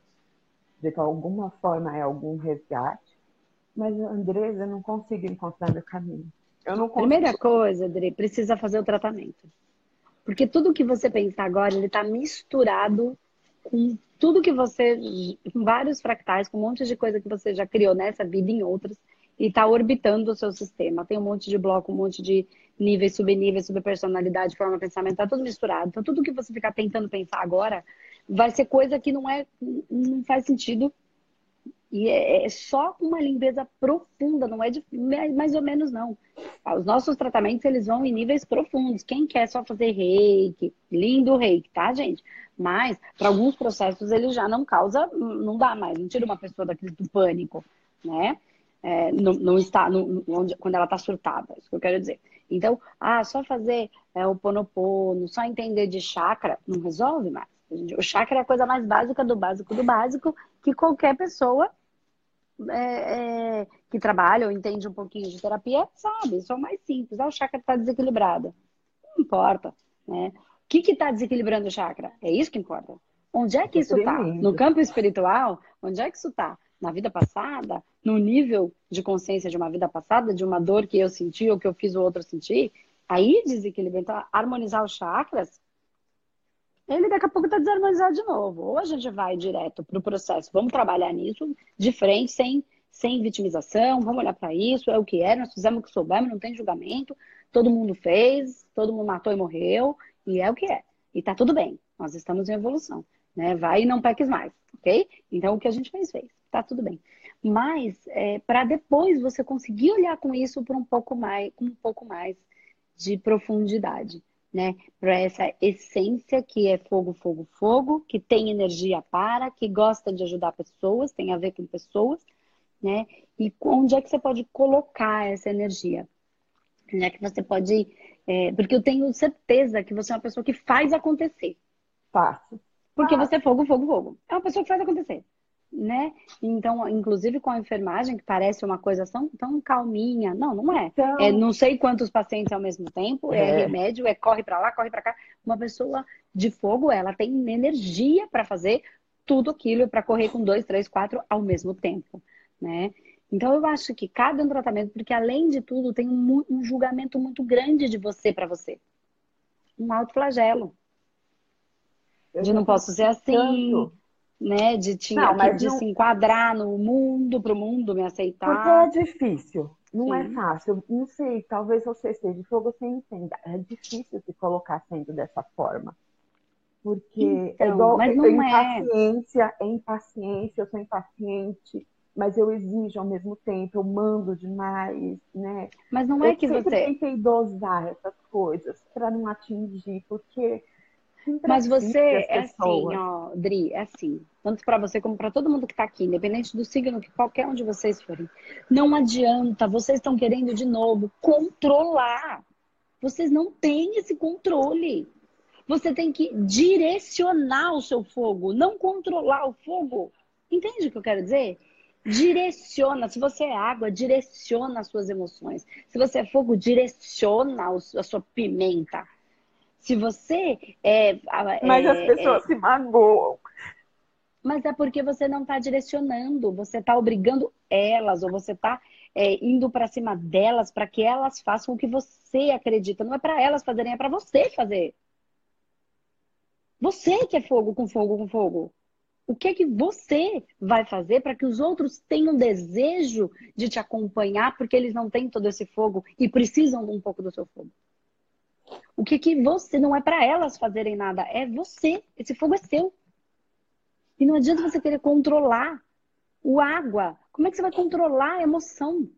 de alguma forma é algum resgate. Mas, Andresa, eu não consigo encontrar meu caminho. Eu não consigo. Primeira coisa, André, precisa fazer o tratamento. Porque tudo que você pensa agora, ele está misturado com tudo que você, com vários fractais, com um monte de coisa que você já criou nessa vida e em outras, e está orbitando o seu sistema. Tem um monte de bloco, um monte de níveis, subníveis, subpersonalidade, forma de pensamento, está tudo misturado. Então, tudo que você ficar tentando pensar agora vai ser coisa que não é, não faz sentido e é, é só uma limpeza profunda, não é de, mais ou menos não. Os nossos tratamentos eles vão em níveis profundos. Quem quer só fazer reiki, lindo reiki, tá, gente? Mas para alguns processos ele já não causa, não dá mais, não tira uma pessoa daquele do pânico, né? é, não, não, está, onde, quando ela está surtada, é isso que eu quero dizer. Então, ah, só fazer é, o ponopono, só entender de chakra, não resolve mais. O chakra é a coisa mais básica do básico do básico que qualquer pessoa é, é, que trabalha ou entende um pouquinho de terapia sabe. Isso é o mais simples. Ah, o chakra está desequilibrado. Não importa. Né? O que está desequilibrando o chakra? É isso que importa. Onde é que isso está? No campo espiritual? Onde é que isso está? Na vida passada? No nível de consciência de uma vida passada? De uma dor que eu senti ou que eu fiz o outro sentir? Aí desequilibra. Então, harmonizar os chakras ele daqui a pouco está desarmonizado de novo. Ou a gente vai direto para o processo, vamos trabalhar nisso de frente, sem, sem vitimização, vamos olhar para isso, é o que é, nós fizemos o que soubemos, não tem julgamento, todo mundo fez, todo mundo matou e morreu, e é o que é. E tá tudo bem, nós estamos em evolução. Né? Vai e não peques mais, ok? Então o que a gente fez, fez, tá tudo bem. Mas é, para depois você conseguir olhar com isso por um pouco mais, com um pouco mais de profundidade né? Para essa essência que é fogo, fogo, fogo, que tem energia para, que gosta de ajudar pessoas, tem a ver com pessoas, né? E onde é que você pode colocar essa energia? Onde é que você pode. É, porque eu tenho certeza que você é uma pessoa que faz acontecer. Faço. Porque você é fogo, fogo, fogo. É uma pessoa que faz acontecer né? Então, inclusive com a enfermagem, que parece uma coisa tão, tão calminha. Não, não é. Então... É não sei quantos pacientes ao mesmo tempo, é, é remédio, é corre para lá, corre para cá. Uma pessoa de fogo, ela tem energia para fazer tudo aquilo, para correr com dois, três, quatro ao mesmo tempo, né? Então, eu acho que cada um tratamento, porque além de tudo, tem um, um julgamento muito grande de você para você. Um autoflagelo. de não posso ser assim, né? De, te, não, de não... se enquadrar no mundo, para o mundo me aceitar. Porque é difícil, não é Sim. é fácil. Não sei, talvez você esteja de fogo, você entenda. É difícil se colocar sendo dessa forma. Porque é então, é igual mas não é impaciência, é impaciência, eu sou impaciente, mas eu exijo ao mesmo tempo, eu mando demais, né? Mas não é eu que você. Eu tentei dosar essas coisas para não atingir, porque mas você é assim, ó, Dri, é assim. Tanto para você como para todo mundo que está aqui, independente do signo que qualquer um de vocês forem. Não adianta, vocês estão querendo de novo controlar. Vocês não têm esse controle. Você tem que direcionar o seu fogo, não controlar o fogo. Entende o que eu quero dizer? Direciona. Se você é água, direciona as suas emoções. Se você é fogo, direciona a sua pimenta. Se você é. Mas é, as pessoas é, se magoam. Mas é porque você não está direcionando, você está obrigando elas, ou você está é, indo para cima delas para que elas façam o que você acredita. Não é para elas fazerem, é para você fazer. Você que é fogo com fogo com fogo. O que é que você vai fazer para que os outros tenham desejo de te acompanhar, porque eles não têm todo esse fogo e precisam de um pouco do seu fogo? O que que você não é para elas fazerem nada, é você. Esse fogo é seu. E não adianta você querer controlar o água. Como é que você vai controlar a emoção?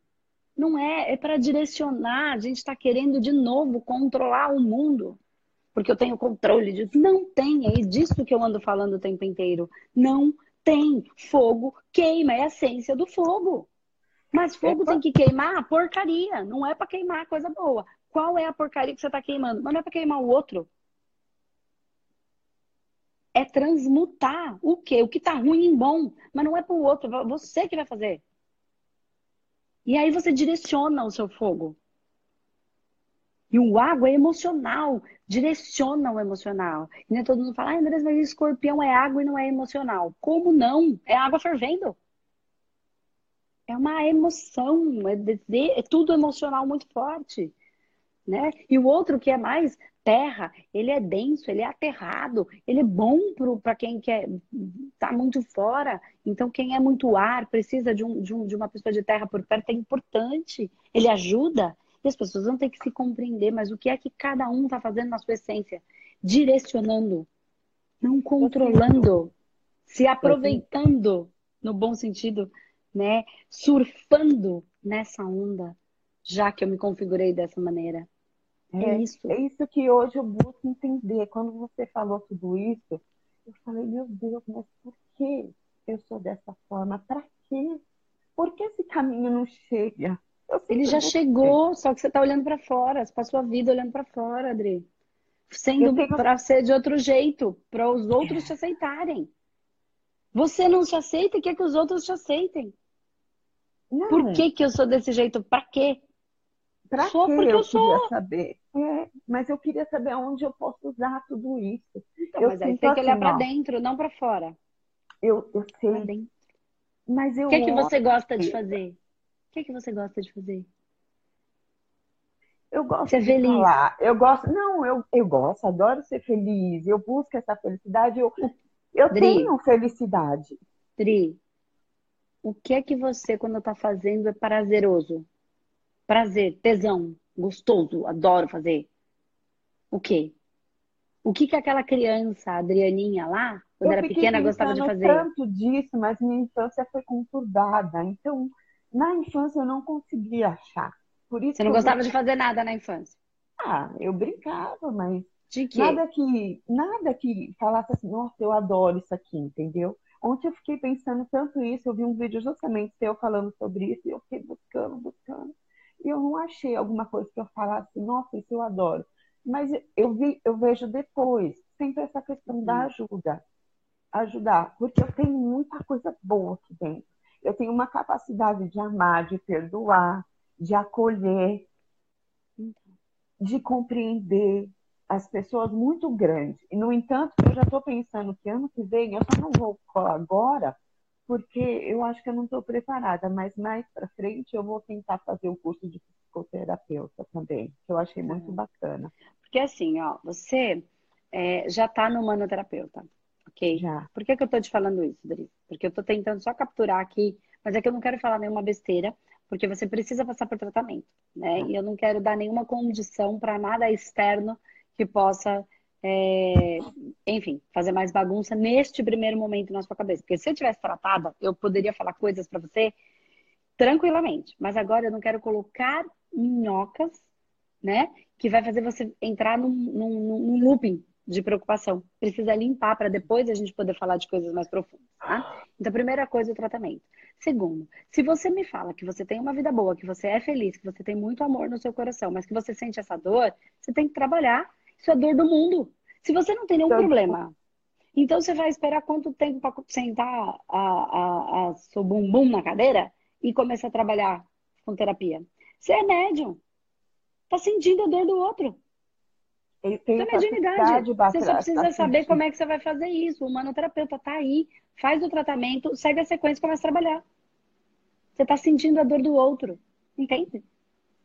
Não é, é para direcionar. A gente está querendo de novo controlar o mundo. Porque eu tenho controle disso. Não tem, é disso que eu ando falando o tempo inteiro. Não tem. Fogo queima, é a essência do fogo. Mas fogo tem que queimar a porcaria, não é para queimar coisa boa. Qual é a porcaria que você está queimando? Mas não é para queimar o outro. É transmutar o quê? O que está ruim em bom. Mas não é para o outro, é você que vai fazer. E aí você direciona o seu fogo. E o água é emocional, direciona o emocional. E nem todo mundo fala, ah, Andrés, mas escorpião é água e não é emocional. Como não? É água fervendo. É uma emoção, é, é tudo emocional muito forte né? E o outro que é mais terra, ele é denso, ele é aterrado, ele é bom para quem quer tá muito fora. Então, quem é muito ar, precisa de, um, de, um, de uma pessoa de terra por perto, é importante. Ele ajuda. E as pessoas vão ter que se compreender, mas o que é que cada um está fazendo na sua essência? Direcionando, não controlando, se aproveitando, no bom sentido, né? Surfando nessa onda já que eu me configurei dessa maneira. É, é isso. É isso que hoje eu busco entender. Quando você falou tudo isso, eu falei, meu Deus, mas por que eu sou dessa forma? Para quê? por que esse caminho não chega? Ele já chegou, só que você está olhando para fora, você passou a vida olhando para fora, Adri. Sendo tenho... para ser de outro jeito, para os outros te aceitarem. Você não se aceita e quer que os outros te aceitem. Não. Por que, que eu sou desse jeito? Para quê? Pra sou porque eu, eu sou. saber. É, mas eu queria saber onde eu posso usar tudo isso. Então, eu mas aí tem que olhar assim, para dentro, não para fora. Eu, eu sei. Mas eu. O que, é que você gosta de fazer? O que, é que você gosta de fazer? Eu gosto ser de feliz. falar. Eu gosto. Não, eu, eu gosto, adoro ser feliz. Eu busco essa felicidade. Eu, eu Dri, tenho felicidade. Dri, o que é que você, quando está fazendo, é prazeroso? Prazer, tesão, gostoso, adoro fazer. O quê? O que que aquela criança, a Adrianinha lá, quando eu era pequena, gostava de fazer? Eu tanto disso, mas minha infância foi conturbada. Então, na infância eu não conseguia achar. Por isso Você não gostava de fazer nada na infância? Ah, eu brincava, mas nada que nada que falasse assim, nossa, eu adoro isso aqui, entendeu? Ontem eu fiquei pensando tanto isso, eu vi um vídeo justamente seu falando sobre isso, e eu fiquei buscando, buscando. E eu não achei alguma coisa que eu falasse, nossa, isso eu adoro. Mas eu vi, eu vejo depois, sempre essa questão da ajuda. Ajudar, porque eu tenho muita coisa boa aqui dentro. Eu tenho uma capacidade de amar, de perdoar, de acolher, de compreender as pessoas muito grande. E, no entanto, eu já estou pensando que ano que vem eu só não vou agora, porque eu acho que eu não estou preparada, mas mais para frente eu vou tentar fazer o curso de psicoterapeuta também, que eu achei muito bacana. Porque assim, ó, você é, já está no manoterapeuta, ok? Já. Por que, que eu estou te falando isso, Dri? Porque eu estou tentando só capturar aqui, mas é que eu não quero falar nenhuma besteira, porque você precisa passar por tratamento, né? E eu não quero dar nenhuma condição para nada externo que possa, é, enfim, fazer mais bagunça neste primeiro momento na sua cabeça. Porque se eu tivesse tratada, eu poderia falar coisas para você tranquilamente. Mas agora eu não quero colocar minhocas, né? Que vai fazer você entrar num, num, num looping de preocupação. Precisa limpar para depois a gente poder falar de coisas mais profundas, tá? Então, primeira coisa, o tratamento. Segundo, se você me fala que você tem uma vida boa, que você é feliz, que você tem muito amor no seu coração, mas que você sente essa dor, você tem que trabalhar. Isso é dor do mundo. Se você não tem nenhum então, problema, então você vai esperar quanto tempo para sentar a, a, a seu bumbum na cadeira e começar a trabalhar com terapia? Você é médium. Tá sentindo a dor do outro. Ele tem então, mediunidade. Você só precisa saber como é que você vai fazer isso. O manoterapeuta tá aí, faz o tratamento, segue a sequência e começa a trabalhar. Você está sentindo a dor do outro. Entende?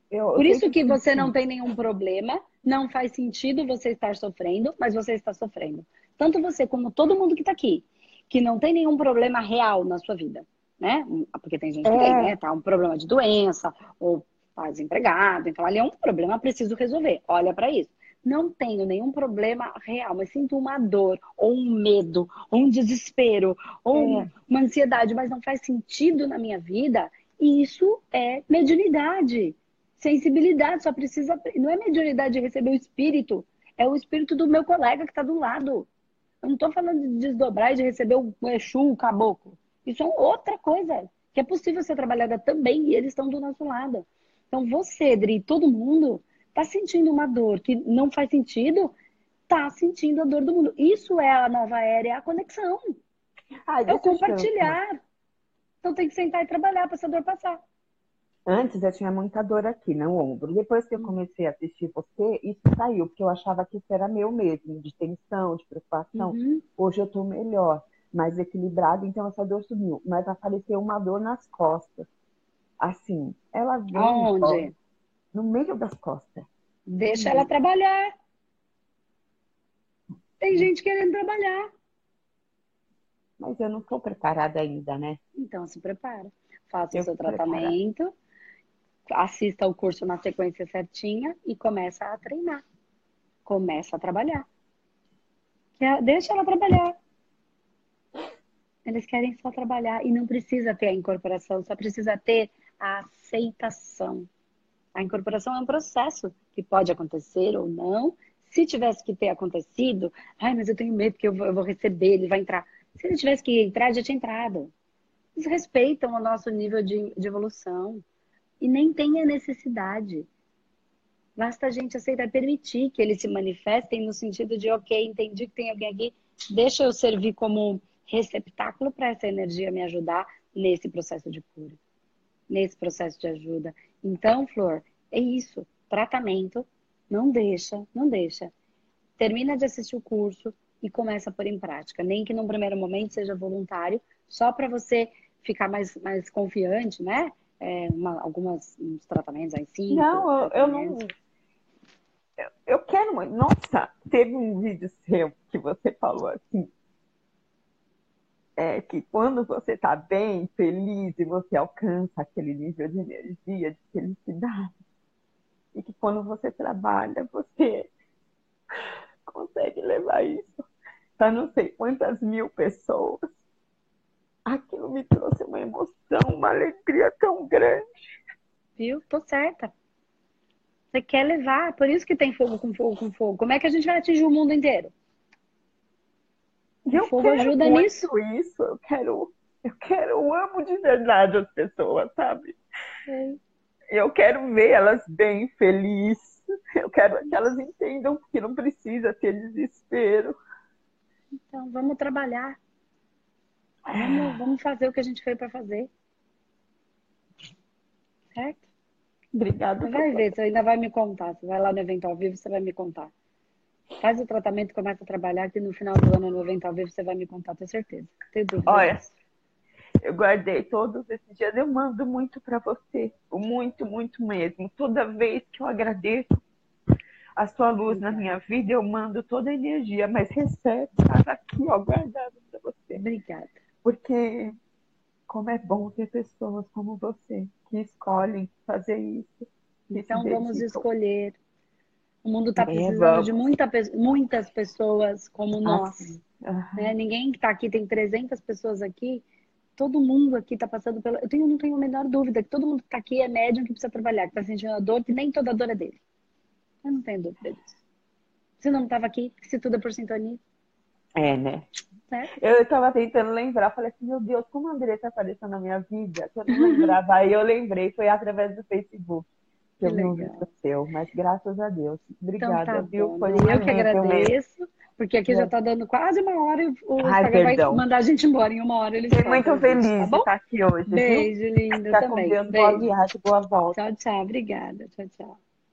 Eu, Por isso que, que você não tem nenhum problema, não faz sentido você estar sofrendo, mas você está sofrendo. Tanto você como todo mundo que está aqui, que não tem nenhum problema real na sua vida, né? Porque tem gente que é. tem, né? Tá um problema de doença, ou tá desempregado, então ali é um problema, preciso resolver. Olha para isso não tenho nenhum problema real, mas sinto uma dor, ou um medo, ou um desespero, ou é. uma ansiedade, mas não faz sentido na minha vida, isso é mediunidade. Sensibilidade só precisa. Não é mediunidade de receber o espírito, é o espírito do meu colega que está do lado. Eu não estou falando de desdobrar e de receber o Exu, o caboclo. Isso é outra coisa que é possível ser trabalhada também e eles estão do nosso lado. Então você, Dri, todo mundo Tá sentindo uma dor que não faz sentido? Tá sentindo a dor do mundo. Isso é a nova era, é a conexão. Ah, é o compartilhar. Então tem que sentar e trabalhar para essa dor passar. Antes eu tinha muita dor aqui no ombro. Depois que eu comecei a assistir você, isso saiu, porque eu achava que isso era meu mesmo, de tensão, de preocupação. Uhum. Hoje eu tô melhor, mais equilibrada, então essa dor sumiu. Mas apareceu uma dor nas costas. Assim, ela veio. Aonde? no meio das costas. Deixa ela trabalhar. Tem gente querendo trabalhar. Mas eu não estou preparada ainda, né? Então se prepara. Faça eu o seu tratamento, preparada. Assista o curso na sequência certinha e começa a treinar. Começa a trabalhar. Deixa ela trabalhar. Eles querem só trabalhar e não precisa ter a incorporação, só precisa ter a aceitação. A incorporação é um processo que pode acontecer ou não. Se tivesse que ter acontecido, ai, mas eu tenho medo que eu vou, eu vou receber, ele vai entrar. Se ele tivesse que entrar, já tinha entrado. desrespeitam o nosso nível de, de evolução. E nem tem a necessidade. Basta a gente aceitar, permitir que eles se manifestem no sentido de, ok, entendi que tem alguém aqui, deixa eu servir como receptáculo para essa energia me ajudar nesse processo de cura, nesse processo de ajuda. Então, Flor, é isso. Tratamento, não deixa, não deixa. Termina de assistir o curso e começa a pôr em prática. Nem que num primeiro momento seja voluntário, só para você ficar mais, mais confiante, né? É, uma, algumas uns tratamentos aí, sim. Não, eu, eu não. Eu, eu quero muito. Nossa, teve um vídeo seu que você falou assim. É que quando você está bem, feliz e você alcança aquele nível de energia, de felicidade, e que quando você trabalha, você consegue levar isso para não sei quantas mil pessoas aquilo me trouxe uma emoção, uma alegria tão grande. Viu? Tô certa. Você quer levar, por isso que tem fogo com fogo com fogo. Como é que a gente vai atingir o mundo inteiro? o fogo ajuda nisso. Isso, eu quero, eu quero, eu amo de verdade as pessoas, sabe? É. Eu quero ver elas bem, felizes. Eu quero que elas entendam que não precisa ter desespero. Então, vamos trabalhar. Vamos, vamos fazer o que a gente veio para fazer. Certo? Obrigada. Você vai ver, você ainda vai me contar. Você vai lá no evento ao vivo, você vai me contar. Faz o tratamento, começa a trabalhar, que no final do ano no evento ao vivo você vai me contar, tenho certeza. Tenho dúvida. Olha, eu guardei todos esses dias, eu mando muito para você. Muito, muito mesmo. Toda vez que eu agradeço a sua luz na minha vida, eu mando toda a energia, mas recebe, tá aqui, ó, guardado para você. Obrigada. Porque como é bom ter pessoas como você que escolhem fazer isso. Então vamos escolher. O mundo está é, precisando é, de muita, muitas pessoas como nós. Uhum. Né? Ninguém que está aqui, tem 300 pessoas aqui. Todo mundo aqui está passando pelo. Eu tenho, não tenho a menor dúvida que todo mundo que está aqui é médium que precisa trabalhar, que está sentindo a dor, que nem toda dor é dele. Eu não tenho dúvida disso. Se não estava aqui, se tudo é por sintonia. É, né? É. Eu estava tentando lembrar, falei assim, meu Deus, como a Andressa apareceu na minha vida? Que eu não lembrava. Aí eu lembrei, foi através do Facebook que, que eu vi um vídeo seu, mas graças a Deus. Obrigada, então, tá viu? Foi eu que agradeço, porque aqui é. já está dando quase uma hora e o Ai, Instagram vai mandar a gente embora em uma hora. Fiquei muito feliz tá de estar aqui hoje. Beijo, viu? linda. Tá também. Beijo. Boa viagem, boa volta. Tchau, tchau. Obrigada. Tchau, tchau.